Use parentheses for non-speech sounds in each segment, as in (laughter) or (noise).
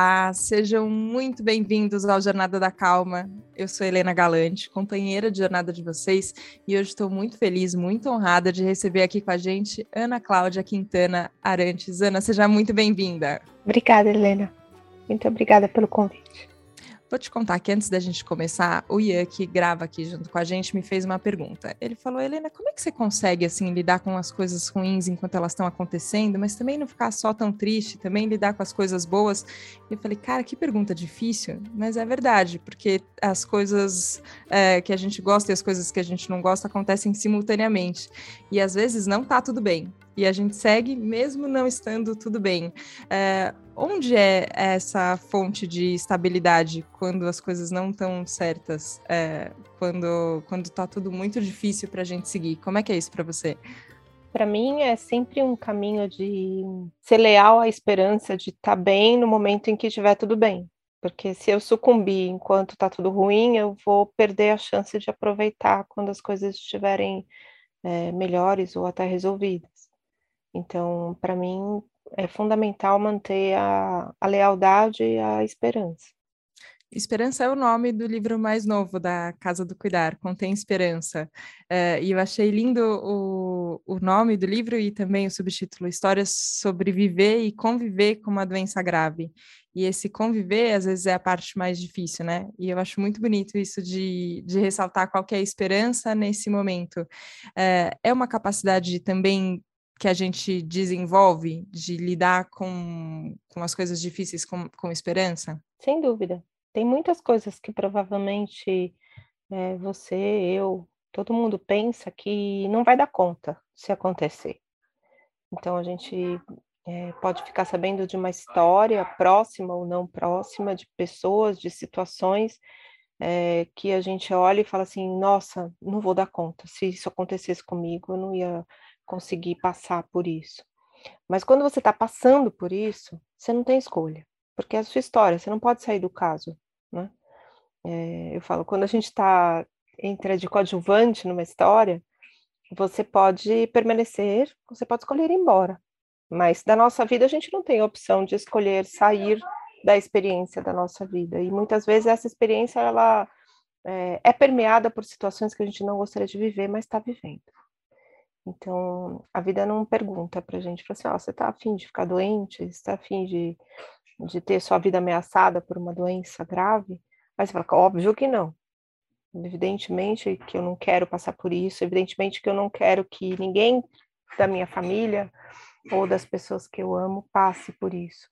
Olá, sejam muito bem-vindos ao Jornada da Calma. Eu sou Helena Galante, companheira de jornada de vocês, e hoje estou muito feliz, muito honrada de receber aqui com a gente Ana Cláudia Quintana Arantes. Ana, seja muito bem-vinda. Obrigada, Helena. Muito obrigada pelo convite. Vou te contar que antes da gente começar, o Ian, que grava aqui junto com a gente, me fez uma pergunta. Ele falou, Helena, como é que você consegue, assim, lidar com as coisas ruins enquanto elas estão acontecendo, mas também não ficar só tão triste, também lidar com as coisas boas? E eu falei, cara, que pergunta difícil, mas é verdade, porque as coisas é, que a gente gosta e as coisas que a gente não gosta acontecem simultaneamente. E às vezes não tá tudo bem e a gente segue mesmo não estando tudo bem. É, onde é essa fonte de estabilidade quando as coisas não estão certas? É, quando quando está tudo muito difícil para a gente seguir? Como é que é isso para você? Para mim é sempre um caminho de ser leal à esperança de estar tá bem no momento em que estiver tudo bem. Porque se eu sucumbir enquanto está tudo ruim, eu vou perder a chance de aproveitar quando as coisas estiverem é, melhores ou até resolvidas. Então, para mim, é fundamental manter a, a lealdade e a esperança. Esperança é o nome do livro mais novo da Casa do Cuidar, Contém Esperança. É, e eu achei lindo o, o nome do livro e também o subtítulo, Histórias sobre Viver e Conviver com uma Doença Grave. E esse conviver, às vezes, é a parte mais difícil, né? E eu acho muito bonito isso de, de ressaltar qual é a esperança nesse momento. É, é uma capacidade também que a gente desenvolve de lidar com, com as coisas difíceis com, com esperança? Sem dúvida. Tem muitas coisas que provavelmente é, você, eu, todo mundo pensa que não vai dar conta se acontecer. Então a gente é, pode ficar sabendo de uma história próxima ou não próxima, de pessoas, de situações é, que a gente olha e fala assim: nossa, não vou dar conta. Se isso acontecesse comigo, eu não ia conseguir passar por isso. Mas quando você está passando por isso, você não tem escolha, porque é a sua história, você não pode sair do caso, né? É, eu falo, quando a gente está entra de coadjuvante numa história, você pode permanecer, você pode escolher ir embora. Mas da nossa vida a gente não tem a opção de escolher sair da experiência da nossa vida. E muitas vezes essa experiência ela é, é permeada por situações que a gente não gostaria de viver, mas está vivendo. Então, a vida não pergunta para a gente, fala assim, oh, você está afim de ficar doente? Você está afim de, de ter sua vida ameaçada por uma doença grave? Aí você fala, óbvio que não. Evidentemente que eu não quero passar por isso, evidentemente que eu não quero que ninguém da minha família ou das pessoas que eu amo passe por isso.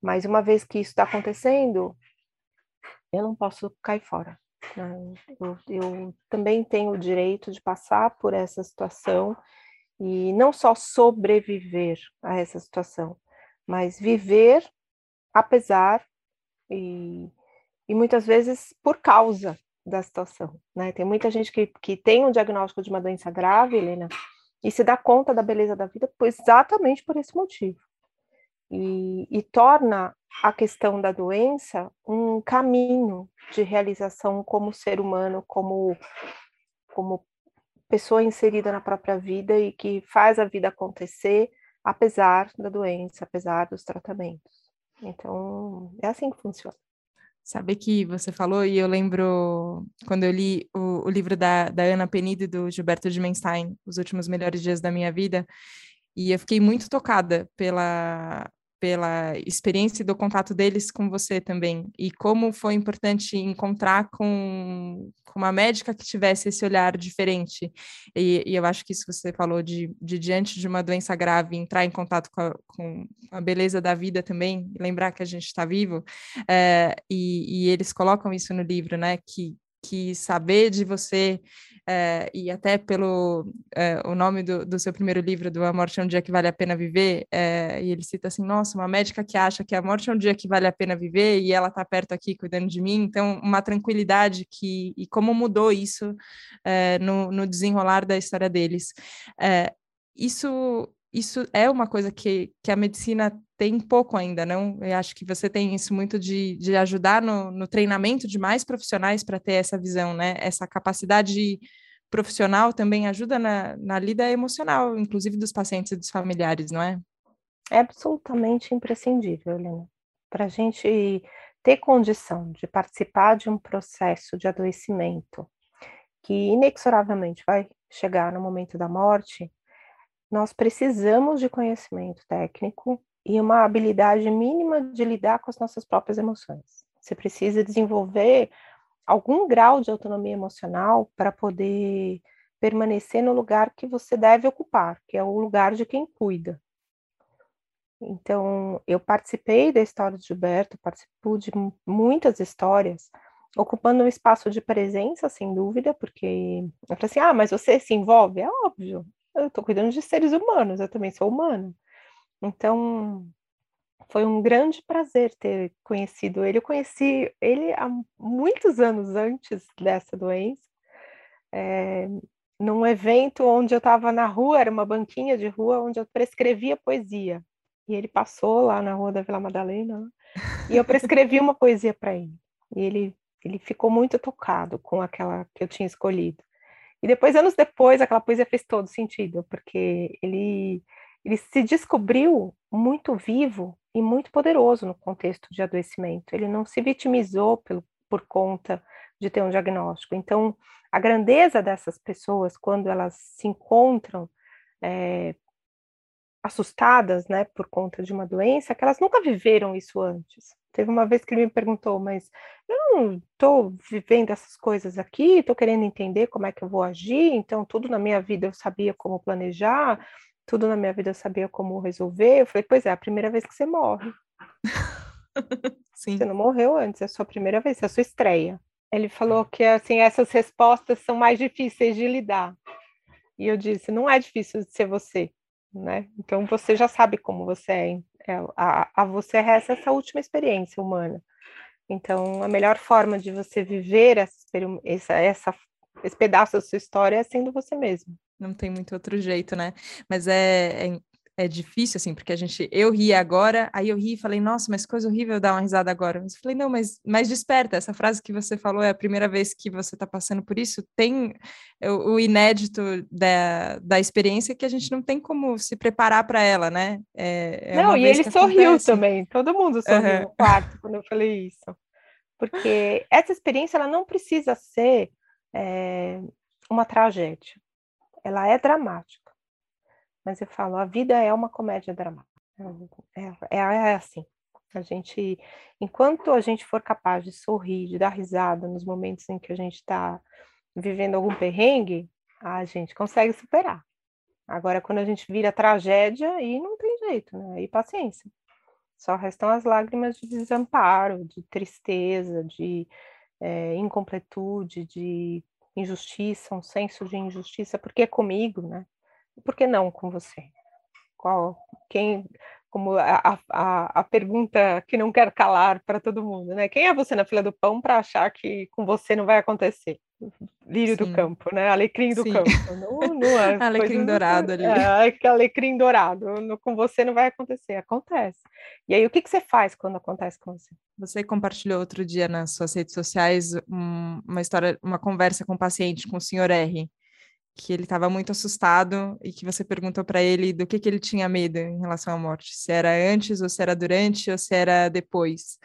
Mas uma vez que isso está acontecendo, eu não posso cair fora. Né? Eu, eu também tenho o direito de passar por essa situação e não só sobreviver a essa situação, mas viver apesar e, e muitas vezes por causa da situação. Né? Tem muita gente que, que tem um diagnóstico de uma doença grave, Helena, e se dá conta da beleza da vida exatamente por esse motivo. E, e torna a questão da doença um caminho de realização como ser humano, como, como pessoa inserida na própria vida e que faz a vida acontecer apesar da doença, apesar dos tratamentos. Então, é assim que funciona. Sabe que você falou, e eu lembro quando eu li o, o livro da, da Ana Penido e do Gilberto de Menstein, Os Últimos Melhores Dias da Minha Vida, e eu fiquei muito tocada pela, pela experiência do contato deles com você também? E como foi importante encontrar com, com uma médica que tivesse esse olhar diferente? E, e eu acho que isso você falou de, de, diante de uma doença grave entrar em contato com a, com a beleza da vida também lembrar que a gente está vivo é, e, e eles colocam isso no livro né? Que que saber de você é, e até pelo é, o nome do, do, seu primeiro livro, do A Morte é um Dia que Vale a Pena Viver, é, e ele cita assim, nossa, uma médica que acha que a morte é um dia que vale a pena viver e ela está perto aqui cuidando de mim, então uma tranquilidade que, e como mudou isso no, no, desenrolar da história deles. isso isso é uma coisa que, que a medicina tem pouco ainda, não? Eu acho que você tem isso muito de, de ajudar no, no treinamento de mais profissionais para ter essa visão, né? Essa capacidade profissional também ajuda na, na lida emocional, inclusive dos pacientes e dos familiares, não é? É absolutamente imprescindível, Helena. para a gente ter condição de participar de um processo de adoecimento que inexoravelmente vai chegar no momento da morte, nós precisamos de conhecimento técnico e uma habilidade mínima de lidar com as nossas próprias emoções. Você precisa desenvolver algum grau de autonomia emocional para poder permanecer no lugar que você deve ocupar, que é o lugar de quem cuida. Então, eu participei da história de Gilberto, participo de muitas histórias, ocupando um espaço de presença, sem dúvida, porque eu falei assim: ah, mas você se envolve? É óbvio, eu estou cuidando de seres humanos, eu também sou humano. Então, foi um grande prazer ter conhecido ele. Eu conheci ele há muitos anos antes dessa doença, é, num evento onde eu estava na rua, era uma banquinha de rua, onde eu prescrevia poesia. E ele passou lá na rua da Vila Madalena, né, e eu prescrevi uma poesia para ele. E ele, ele ficou muito tocado com aquela que eu tinha escolhido. E depois, anos depois, aquela poesia fez todo sentido, porque ele, ele se descobriu muito vivo e muito poderoso no contexto de adoecimento. Ele não se vitimizou pelo, por conta de ter um diagnóstico. Então, a grandeza dessas pessoas, quando elas se encontram é, assustadas, né, por conta de uma doença, que elas nunca viveram isso antes. Teve uma vez que ele me perguntou, mas eu não estou vivendo essas coisas aqui, estou querendo entender como é que eu vou agir, então tudo na minha vida eu sabia como planejar, tudo na minha vida eu sabia como resolver. Eu falei, pois é, é a primeira vez que você morre. (laughs) Sim. Você não morreu antes, é a sua primeira vez, é a sua estreia. Ele falou que assim essas respostas são mais difíceis de lidar. E eu disse, não é difícil de ser você, né? Então você já sabe como você é, é, a, a você resta essa última experiência humana. Então, a melhor forma de você viver essa, essa, essa, esse pedaço da sua história é sendo você mesmo. Não tem muito outro jeito, né? Mas é, é, é, difícil, assim, porque a gente... Eu ri agora, aí eu ri e falei, nossa, mas coisa horrível dar uma risada agora. Mas eu falei, não, mas, mas desperta. Essa frase que você falou é a primeira vez que você está passando por isso. Tem o, o, inédito da, da experiência que a gente não tem como se preparar para ela, né? É, é não, e ele sorriu acontece. também. Todo mundo sorriu uhum. no quarto quando eu falei isso. Porque essa experiência, ela não precisa ser é, uma tragédia. Ela é dramática mas eu falo, a vida é uma comédia dramática. É, é, é, assim. A gente, enquanto a gente for capaz de sorrir, de dar risada nos momentos em que a gente está vivendo algum perrengue, a gente consegue superar. Agora, quando a gente vira tragédia, aí não tem jeito, né? Aí paciência. Só restam as lágrimas de desamparo, de tristeza, de é, incompletude, de injustiça, um senso de injustiça, porque é comigo, né? por que não com você? Qual, quem, como a, a, a pergunta que não quer calar para todo mundo, né? Quem é você na fila do pão para achar que com você não vai acontecer? Lírio Sim. do campo, né? Alecrim do Sim. campo. Não, não é (laughs) alecrim dourado ali. É, é alecrim dourado. com você não vai acontecer. Acontece. E aí, o que, que você faz quando acontece com você? Você compartilhou outro dia nas suas redes sociais um, uma história, uma conversa com um paciente, com o senhor R que ele estava muito assustado e que você perguntou para ele do que, que ele tinha medo em relação à morte, se era antes, ou se era durante, ou se era depois.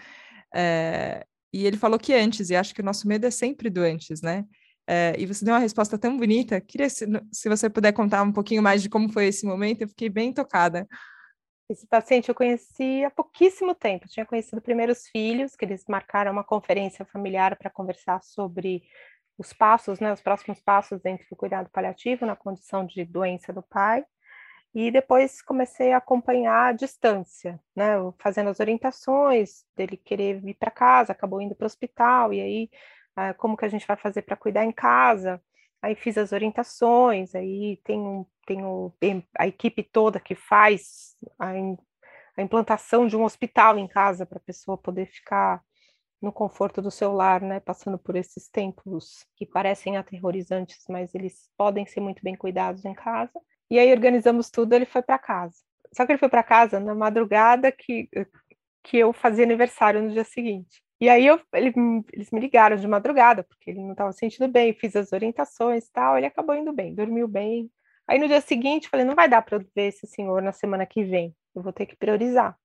É, e ele falou que antes, e acho que o nosso medo é sempre do antes, né? É, e você deu uma resposta tão bonita. Queria, se, se você puder contar um pouquinho mais de como foi esse momento, eu fiquei bem tocada. Esse paciente eu conheci há pouquíssimo tempo. Eu tinha conhecido primeiros filhos, que eles marcaram uma conferência familiar para conversar sobre os passos, né, os próximos passos dentro do cuidado paliativo na condição de doença do pai. E depois comecei a acompanhar à distância, né, fazendo as orientações dele querer vir para casa, acabou indo para o hospital, e aí ah, como que a gente vai fazer para cuidar em casa? Aí fiz as orientações, aí tem, um, tem o, a equipe toda que faz a, a implantação de um hospital em casa para a pessoa poder ficar no conforto do seu lar, né, passando por esses tempos que parecem aterrorizantes, mas eles podem ser muito bem cuidados em casa. E aí organizamos tudo, ele foi para casa. Só que ele foi para casa na madrugada que que eu fazia aniversário no dia seguinte. E aí eu, ele, eles me ligaram de madrugada, porque ele não estava sentindo bem, fiz as orientações e tal, ele acabou indo bem, dormiu bem. Aí no dia seguinte, falei, não vai dar para eu ver esse senhor na semana que vem, eu vou ter que priorizar.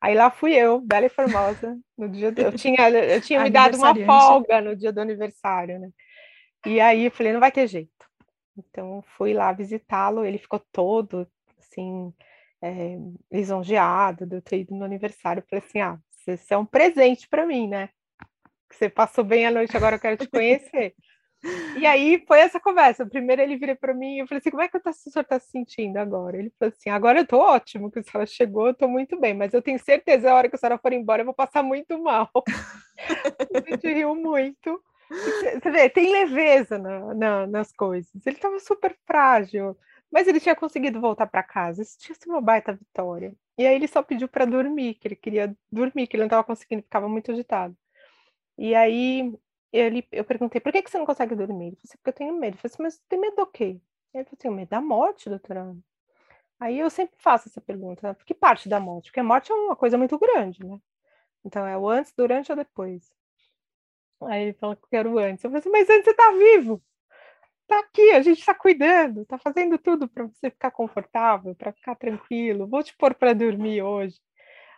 Aí lá fui eu, bela e formosa, no dia do... eu tinha eu tinha me (laughs) dado uma folga no dia do aniversário, né? E aí eu falei, não vai ter jeito. Então fui lá visitá-lo, ele ficou todo assim é, lisonjeado de eu ter ido no aniversário. Falei assim, ah, você é um presente para mim, né? Você passou bem a noite, agora eu quero te conhecer. E aí foi essa conversa. Primeiro ele vira para mim e eu falei assim: como é que o senhor está se sentindo agora? Ele falou assim: agora eu estou ótimo, que a senhora chegou, eu estou muito bem, mas eu tenho certeza a hora que a senhora for embora eu vou passar muito mal. (laughs) a gente riu muito. Você vê, tem leveza na, na, nas coisas. Ele estava super frágil, mas ele tinha conseguido voltar para casa. Isso tinha sido uma baita vitória. E aí ele só pediu para dormir, que ele queria dormir, que ele não estava conseguindo, ficava muito agitado. E aí ele, eu perguntei, por que, que você não consegue dormir? Ele falou assim, porque eu tenho medo. Eu falei assim, mas tem medo do quê? Ele falou assim, medo da morte, doutora Aí eu sempre faço essa pergunta, né? que parte da morte? Porque a morte é uma coisa muito grande, né? Então é o antes, durante ou depois. Aí ele falou que quero antes. Eu falei assim, mas antes você tá vivo. Tá aqui, a gente tá cuidando, tá fazendo tudo para você ficar confortável, para ficar tranquilo. Vou te pôr para dormir hoje.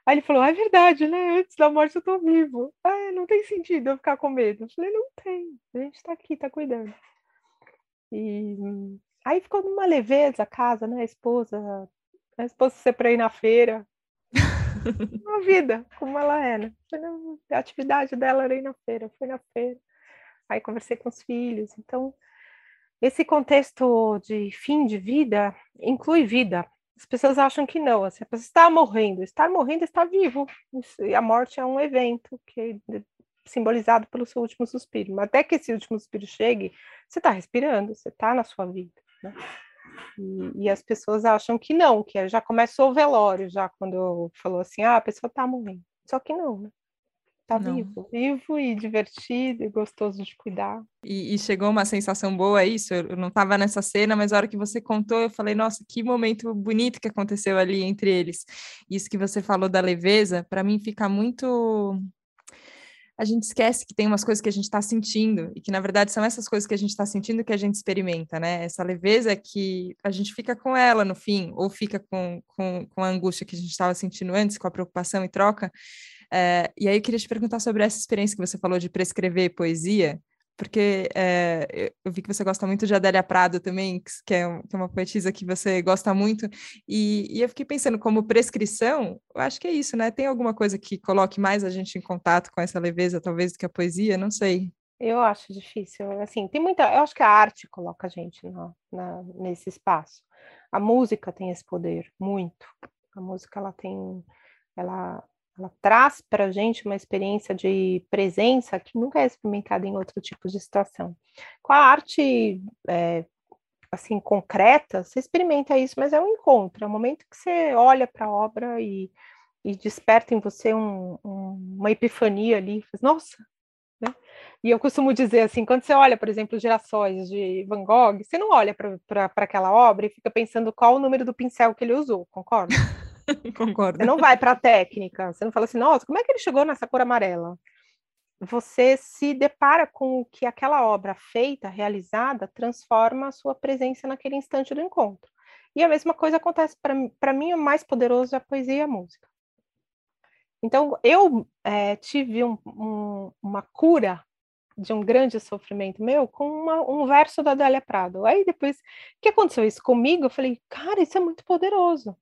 Aí ele falou: ah, é verdade, né? Antes da morte eu tô vivo. Ah, não tem sentido eu ficar com medo. Eu falei: não tem, a gente tá aqui, tá cuidando. E aí ficou numa leveza a casa, né? A esposa, a esposa ser para ir na feira. (laughs) (laughs) Uma vida, como ela é, né? A atividade dela era na feira, foi na feira. Aí conversei com os filhos. Então, esse contexto de fim de vida inclui vida, as pessoas acham que não, assim, a pessoa está morrendo, estar morrendo está vivo. E a morte é um evento que é simbolizado pelo seu último suspiro. Mas até que esse último suspiro chegue, você está respirando, você está na sua vida. Né? E, e, as pessoas acham que não, que já começou o velório, já quando falou assim, ah, a pessoa está morrendo. Só que não, né? Tá não. vivo, vivo e divertido e gostoso de cuidar. E, e chegou uma sensação boa, é isso? Eu não estava nessa cena, mas a hora que você contou, eu falei, nossa, que momento bonito que aconteceu ali entre eles. Isso que você falou da leveza, para mim fica muito a gente esquece que tem umas coisas que a gente está sentindo e que na verdade são essas coisas que a gente está sentindo que a gente experimenta, né? Essa leveza que a gente fica com ela no fim, ou fica com, com, com a angústia que a gente estava sentindo antes, com a preocupação e troca, é, e aí eu queria te perguntar sobre essa experiência que você falou de prescrever poesia, porque é, eu vi que você gosta muito de Adélia Prado também, que é, que é uma poetisa que você gosta muito, e, e, eu fiquei pensando, como prescrição, eu acho que é isso, né? Tem alguma coisa que coloque mais a gente em contato com essa leveza, talvez, do que a poesia? Não sei. Eu acho difícil, assim, tem muita, eu acho que a arte coloca a gente na, na, nesse espaço. A música tem esse poder, muito. A música, ela tem, ela, ela traz para a gente uma experiência de presença que nunca é experimentada em outro tipo de situação. Com a arte é, assim concreta, você experimenta isso, mas é um encontro, é um momento que você olha para a obra e, e, desperta em você um, um, uma epifania ali, faz, nossa, né? E eu costumo dizer assim, quando você olha, por exemplo, Gerações de Van Gogh, você não olha para aquela obra e fica pensando qual o número do pincel que ele usou, concorda? (laughs) (laughs) Concordo. Você não vai para a técnica, você não fala assim, nossa, como é que ele chegou nessa cor amarela? Você se depara com o que aquela obra feita, realizada, transforma a sua presença naquele instante do encontro. E a mesma coisa acontece para mim, o mais poderoso é a poesia e a música. Então, eu é, tive um, um, uma cura de um grande sofrimento meu com uma, um verso da Adélia Prado. Aí depois que aconteceu isso comigo, eu falei, cara, isso é muito poderoso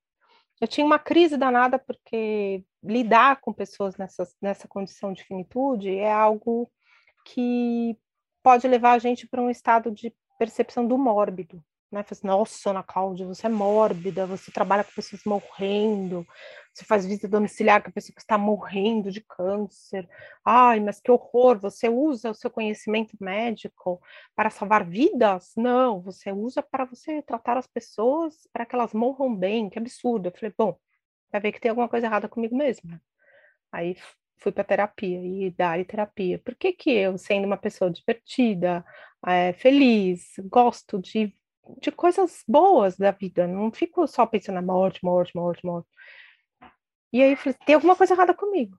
eu tinha uma crise danada porque lidar com pessoas nessa, nessa condição de finitude é algo que pode levar a gente para um estado de percepção do mórbido, né? Faz, Nossa, Ana Cláudia, você é mórbida, você trabalha com pessoas morrendo, você faz visita domiciliar com a pessoa que está morrendo de câncer. Ai, mas que horror! Você usa o seu conhecimento médico para salvar vidas? Não, você usa para você tratar as pessoas para que elas morram bem. Que absurdo! Eu falei, bom, vai ver que tem alguma coisa errada comigo mesmo. Aí fui para terapia e dar terapia. Por que que eu, sendo uma pessoa divertida, é, feliz, gosto de de coisas boas da vida, não fico só pensando na morte, morte, morte, morte. E aí falei, tem alguma coisa errada comigo.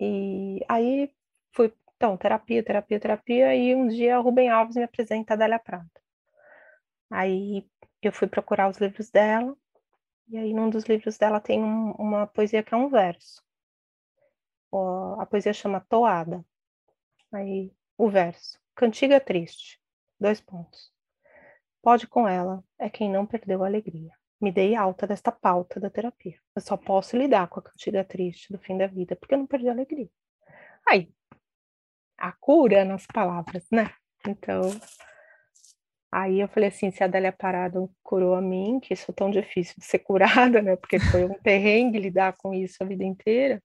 E aí fui, então, terapia, terapia, terapia, e um dia o Rubem Alves me apresenta a Dália Prata. Aí eu fui procurar os livros dela, E aí, num dos livros dela, tem um, uma poesia que é um verso. a poesia chama Toada. Aí, o verso. Cantiga triste. Dois pontos. Pode com ela, é quem não perdeu a alegria. Me dei alta desta pauta da terapia. Eu só posso lidar com a cantiga triste do fim da vida, porque eu não perdi a alegria. Aí, a cura nas palavras, né? Então, aí eu falei assim, se a Adélia Parado curou a mim, que sou tão difícil de ser curada, né? Porque foi um perrengue lidar com isso a vida inteira.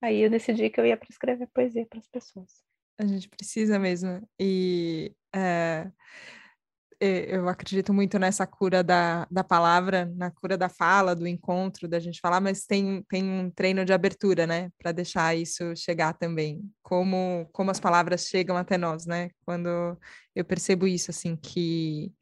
Aí eu decidi que eu ia prescrever poesia para as pessoas. A gente precisa mesmo. E é, eu acredito muito nessa cura da, da palavra, na cura da fala, do encontro, da gente falar, mas tem, tem um treino de abertura, né? Para deixar isso chegar também. Como, como as palavras chegam até nós, né? Quando eu percebo isso, assim, que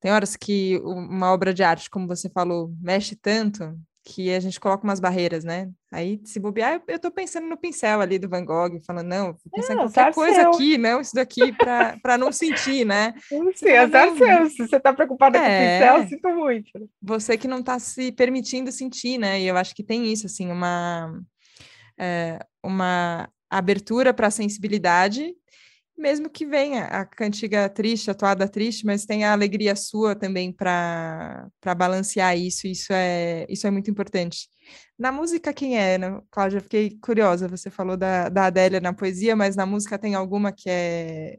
tem horas que uma obra de arte, como você falou, mexe tanto que a gente coloca umas barreiras, né? Aí, se bobear, eu, eu tô pensando no pincel ali do Van Gogh, falando, não, vou pensar em qualquer coisa seu. aqui, não, isso daqui, para não sentir, né? Sim, (laughs) azar não... seu. Se você tá preocupada é... com o é. pincel, sinto muito. Você que não tá se permitindo sentir, né? E eu acho que tem isso, assim, uma, é, uma abertura para a sensibilidade mesmo que venha a cantiga triste, a toada triste, mas tem a alegria sua também para balancear isso, isso é, isso é muito importante. Na música, quem é, né? Cláudia? Fiquei curiosa, você falou da, da Adélia na poesia, mas na música tem alguma que é,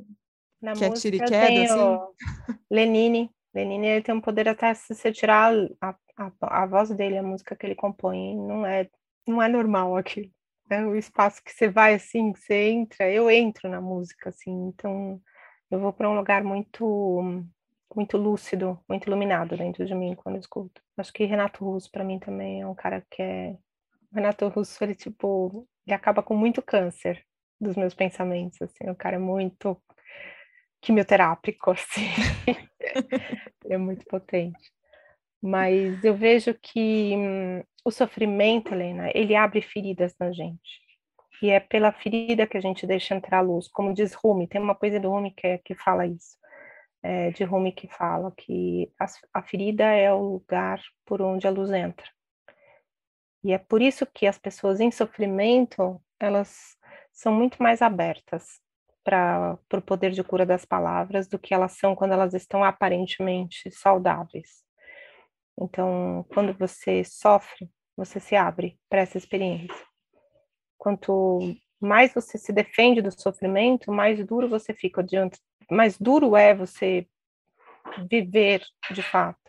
na que é tira e queda, assim? Lenine, Lenine ele tem um poder até se você tirar a, a, a voz dele, a música que ele compõe, não é, não é normal aquilo é o espaço que você vai assim, que você entra, eu entro na música assim, então eu vou para um lugar muito muito lúcido, muito iluminado dentro de mim quando eu escuto. Acho que Renato Russo para mim também é um cara que é Renato Russo, ele tipo, ele acaba com muito câncer dos meus pensamentos, assim, o cara é muito quimioterápico (laughs) assim. (laughs) é muito potente. Mas eu vejo que hum, o sofrimento, Helena, ele abre feridas na gente. E é pela ferida que a gente deixa entrar a luz. Como diz Rumi, tem uma poesia do Rumi que, é, que fala isso. É, de Rumi que fala que a, a ferida é o lugar por onde a luz entra. E é por isso que as pessoas em sofrimento, elas são muito mais abertas para o poder de cura das palavras do que elas são quando elas estão aparentemente saudáveis. Então, quando você sofre, você se abre para essa experiência. Quanto mais você se defende do sofrimento, mais duro você fica diante, mais duro é você viver de fato.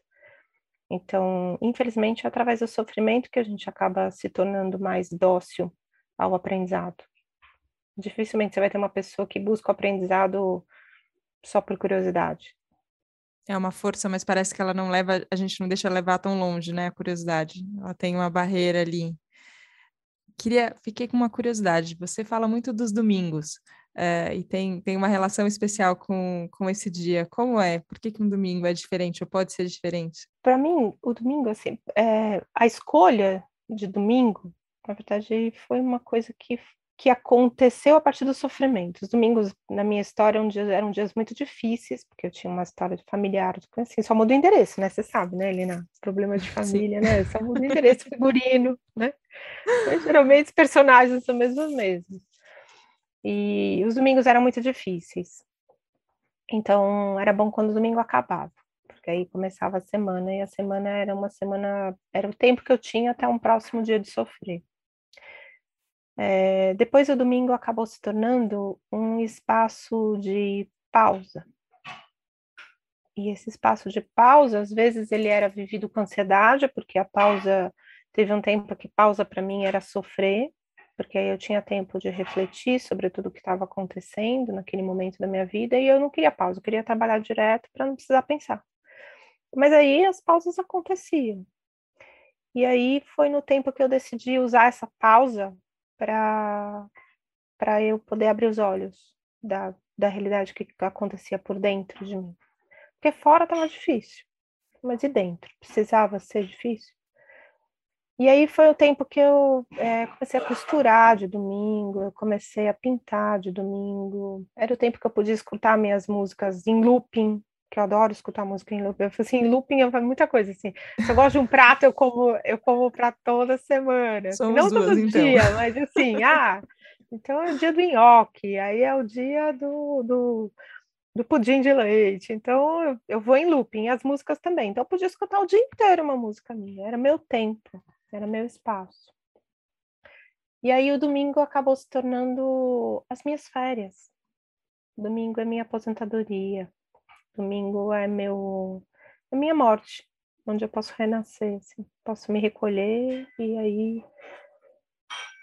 Então, infelizmente, é através do sofrimento que a gente acaba se tornando mais dócil ao aprendizado. Dificilmente você vai ter uma pessoa que busca o aprendizado só por curiosidade. É uma força, mas parece que ela não leva, a gente não deixa levar tão longe, né? A curiosidade. Ela tem uma barreira ali. Queria, fiquei com uma curiosidade. Você fala muito dos domingos é, e tem, tem uma relação especial com, com esse dia. Como é? Por que, que um domingo é diferente ou pode ser diferente? Para mim, o domingo, assim, é, a escolha de domingo, na verdade, foi uma coisa que que aconteceu a partir do sofrimento. Os domingos, na minha história, um dia, eram dias muito difíceis, porque eu tinha uma história de familiar, assim, só muda o endereço, né? Você sabe, né, Helena? Problema de (laughs) família, Sim. né? Só muda o endereço figurino, né? Mas, geralmente os personagens são mesmo os mesmos. E os domingos eram muito difíceis. Então, era bom quando o domingo acabava, porque aí começava a semana, e a semana era uma semana, era o tempo que eu tinha até um próximo dia de sofrer. É, depois o domingo acabou se tornando um espaço de pausa. E esse espaço de pausa, às vezes ele era vivido com ansiedade, porque a pausa teve um tempo que pausa para mim era sofrer, porque aí eu tinha tempo de refletir sobre tudo o que estava acontecendo naquele momento da minha vida e eu não queria pausa, eu queria trabalhar direto para não precisar pensar. Mas aí as pausas aconteciam. E aí foi no tempo que eu decidi usar essa pausa para para eu poder abrir os olhos da, da realidade que acontecia por dentro de mim. Porque fora estava difícil, mas e dentro? Precisava ser difícil? E aí foi o tempo que eu é, comecei a costurar de domingo, eu comecei a pintar de domingo. Era o tempo que eu podia escutar minhas músicas em looping, que eu adoro escutar música em looping. Eu falei assim, looping é muita coisa assim. Se eu gosto de um prato, eu como, eu como prato toda semana. Somos não duas, todo então. dia, mas assim, (laughs) ah, então é o dia do nhoque, aí é o dia do, do, do pudim de leite. Então eu, eu vou em looping, as músicas também. Então eu podia escutar o dia inteiro uma música minha, era meu tempo, era meu espaço. E aí o domingo acabou se tornando as minhas férias. Domingo é minha aposentadoria. Domingo é meu é minha morte, onde eu posso renascer, assim. posso me recolher e aí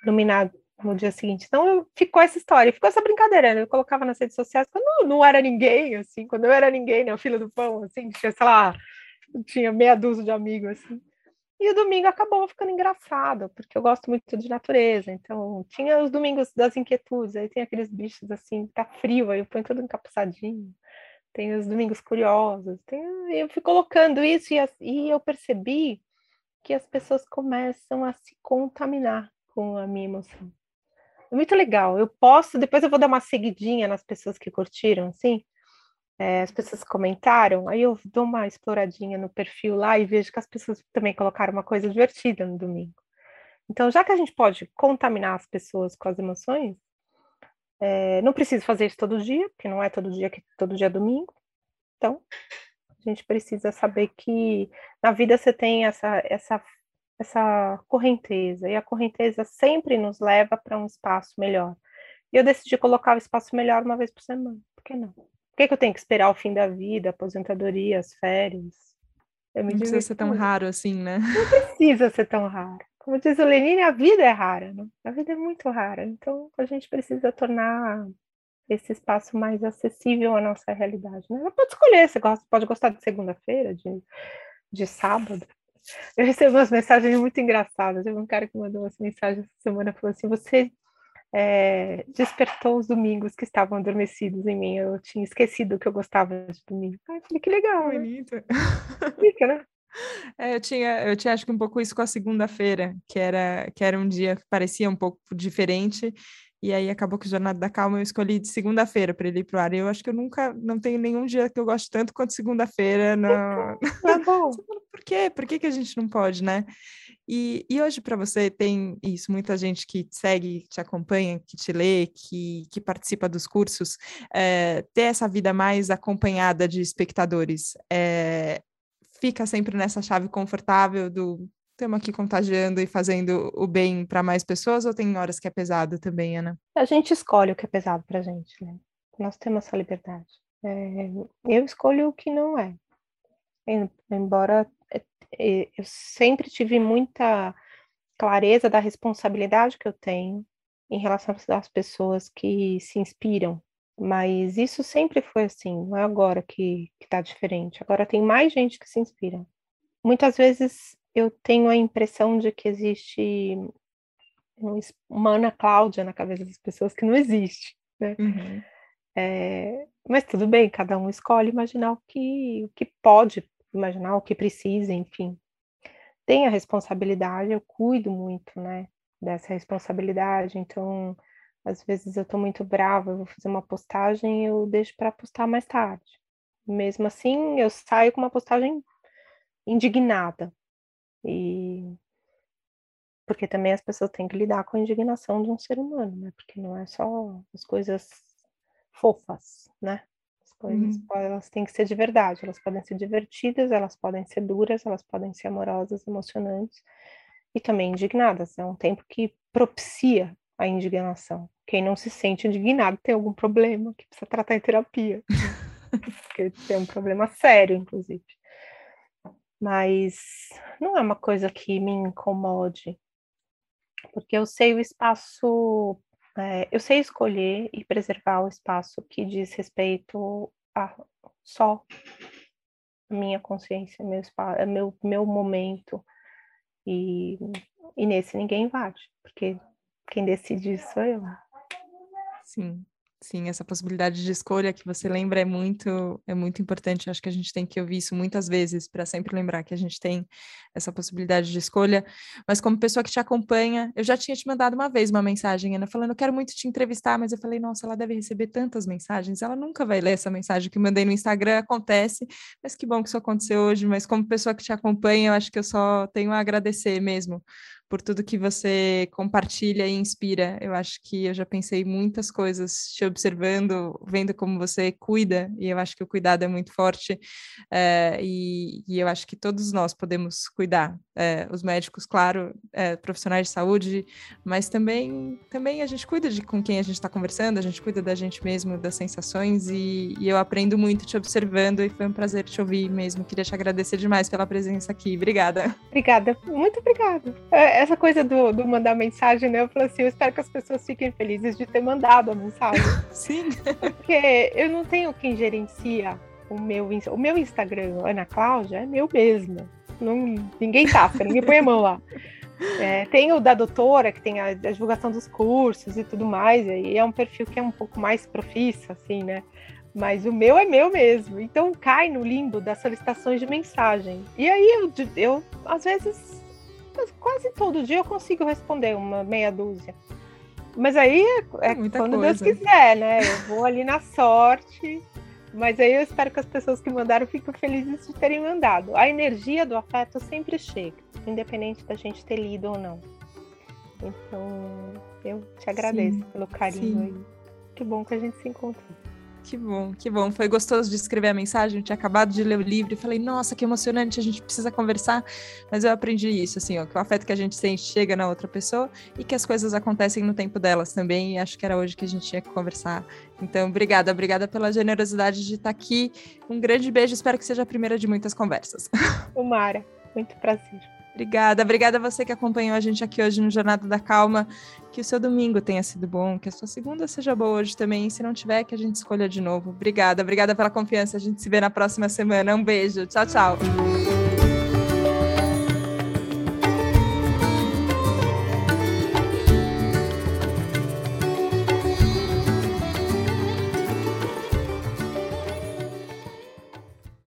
iluminar no dia seguinte. Então ficou essa história, ficou essa brincadeira. Né? Eu colocava nas redes sociais quando não, não era ninguém, assim, quando eu era ninguém, né? O filho do pão, assim, tinha, sei lá, tinha meia dúzia de amigos, assim. E o domingo acabou ficando engraçado, porque eu gosto muito de natureza. Então, tinha os domingos das inquietudes, aí tem aqueles bichos assim, tá frio, aí eu ponho tudo encapuçadinho. Tem os domingos curiosos. Tem... Eu fui colocando isso e, e eu percebi que as pessoas começam a se contaminar com a minha emoção. É muito legal. Eu posso, depois eu vou dar uma seguidinha nas pessoas que curtiram, assim. É, as pessoas comentaram, aí eu dou uma exploradinha no perfil lá e vejo que as pessoas também colocaram uma coisa divertida no domingo. Então, já que a gente pode contaminar as pessoas com as emoções, é, não preciso fazer isso todo dia, porque não é todo dia que todo dia é domingo. Então, a gente precisa saber que na vida você tem essa, essa, essa correnteza, e a correnteza sempre nos leva para um espaço melhor. E eu decidi colocar o espaço melhor uma vez por semana. Por que não? Por que, que eu tenho que esperar o fim da vida, aposentadoria, as férias? não precisa ser tão raro assim, né? Não precisa ser tão raro. Como diz o Lenine, a vida é rara, né? A vida é muito rara. Então, a gente precisa tornar esse espaço mais acessível à nossa realidade. Né? Ela pode escolher, você gosta, pode gostar de segunda-feira, de, de sábado. Eu recebo umas mensagens muito engraçadas. Teve um cara que mandou umas mensagens essa semana falou assim: Você é, despertou os domingos que estavam adormecidos em mim. Eu tinha esquecido que eu gostava de domingo. Ai, eu falei, que legal. Né? Bonito. Fica, né? É, eu tinha, eu tinha acho que um pouco isso com a segunda-feira, que era, que era um dia que parecia um pouco diferente, e aí acabou que o Jornada da Calma eu escolhi de segunda-feira para ele ir pro ar. E eu acho que eu nunca, não tenho nenhum dia que eu gosto tanto quanto segunda-feira. No... Tá bom. (laughs) Por quê? Por que, que a gente não pode, né? E, e hoje para você tem isso, muita gente que te segue, te acompanha, que te lê, que, que participa dos cursos, é, ter essa vida mais acompanhada de espectadores, é, fica sempre nessa chave confortável do estamos aqui contagiando e fazendo o bem para mais pessoas ou tem horas que é pesado também, Ana? A gente escolhe o que é pesado para gente, né? Nós temos essa liberdade. É, eu escolho o que não é. Embora é, é, eu sempre tive muita clareza da responsabilidade que eu tenho em relação às pessoas que se inspiram mas isso sempre foi assim, não é agora que está diferente. Agora tem mais gente que se inspira. Muitas vezes eu tenho a impressão de que existe uma Ana Cláudia na cabeça das pessoas que não existe, né? Uhum. É, mas tudo bem, cada um escolhe imaginar o que, o que pode imaginar, o que precisa, enfim. Tem a responsabilidade, eu cuido muito, né, dessa responsabilidade, então às vezes eu estou muito brava, eu vou fazer uma postagem, eu deixo para postar mais tarde. Mesmo assim, eu saio com uma postagem indignada. E porque também as pessoas têm que lidar com a indignação de um ser humano, né? Porque não é só as coisas fofas, né? As coisas uhum. elas têm que ser de verdade, elas podem ser divertidas, elas podem ser duras, elas podem ser amorosas, emocionantes e também indignadas. É um tempo que propicia a indignação. Quem não se sente indignado tem algum problema que precisa tratar em terapia. Porque (laughs) tem um problema sério, inclusive. Mas não é uma coisa que me incomode, porque eu sei o espaço, é, eu sei escolher e preservar o espaço que diz respeito a só minha consciência, meu espaço, meu, meu momento. E, e nesse ninguém invade, porque quem decide sou eu. Sim. Sim, essa possibilidade de escolha que você lembra é muito é muito importante. acho que a gente tem que ouvir isso muitas vezes para sempre lembrar que a gente tem essa possibilidade de escolha. Mas como pessoa que te acompanha, eu já tinha te mandado uma vez uma mensagem, Ana, falando: "Eu quero muito te entrevistar", mas eu falei: "Nossa, ela deve receber tantas mensagens, ela nunca vai ler essa mensagem que mandei no Instagram, acontece". Mas que bom que isso aconteceu hoje, mas como pessoa que te acompanha, eu acho que eu só tenho a agradecer mesmo por tudo que você compartilha e inspira. Eu acho que eu já pensei muitas coisas te observando, vendo como você cuida, e eu acho que o cuidado é muito forte, é, e, e, eu acho que todos nós podemos cuidar. É, os médicos, claro, é, profissionais de saúde, mas também, também a gente cuida de com quem a gente está conversando, a gente cuida da gente mesmo, das sensações, e, e eu aprendo muito te observando, e foi um prazer te ouvir mesmo. Queria te agradecer demais pela presença aqui. Obrigada. Obrigada, muito obrigada. É, essa coisa do, do mandar mensagem, né? Eu falei assim, eu espero que as pessoas fiquem felizes de ter mandado a mensagem. (laughs) Sim. Porque eu não tenho quem gerencia o meu, o meu Instagram, Ana Cláudia, é meu mesmo. Não, ninguém tasca, ninguém põe a mão lá. É, tem o da doutora, que tem a, a, divulgação dos cursos e tudo mais, e é um perfil que é um pouco mais profissa, assim, né? Mas o meu é meu mesmo. Então cai no limbo das solicitações de mensagem. E aí eu, eu às vezes quase todo dia eu consigo responder uma meia dúzia. Mas aí é, é quando coisa. Deus quiser, né? Eu vou ali na sorte. Mas aí eu espero que as pessoas que mandaram fiquem felizes de terem mandado. A energia do afeto sempre chega, independente da gente ter lido ou não. Então, eu te agradeço sim, pelo carinho sim. aí. Que bom que a gente se encontrou. Que bom, que bom. Foi gostoso de escrever a mensagem. Eu tinha acabado de ler o livro e falei, nossa, que emocionante, a gente precisa conversar. Mas eu aprendi isso, assim, ó, que o afeto que a gente sente chega na outra pessoa e que as coisas acontecem no tempo delas também. E acho que era hoje que a gente tinha que conversar. Então, obrigada, obrigada pela generosidade de estar aqui. Um grande beijo, espero que seja a primeira de muitas conversas. (laughs) Tomara, muito prazer. Obrigada, obrigada a você que acompanhou a gente aqui hoje no Jornada da Calma. Que o seu domingo tenha sido bom, que a sua segunda seja boa hoje também. Se não tiver, que a gente escolha de novo. Obrigada, obrigada pela confiança. A gente se vê na próxima semana. Um beijo. Tchau, tchau.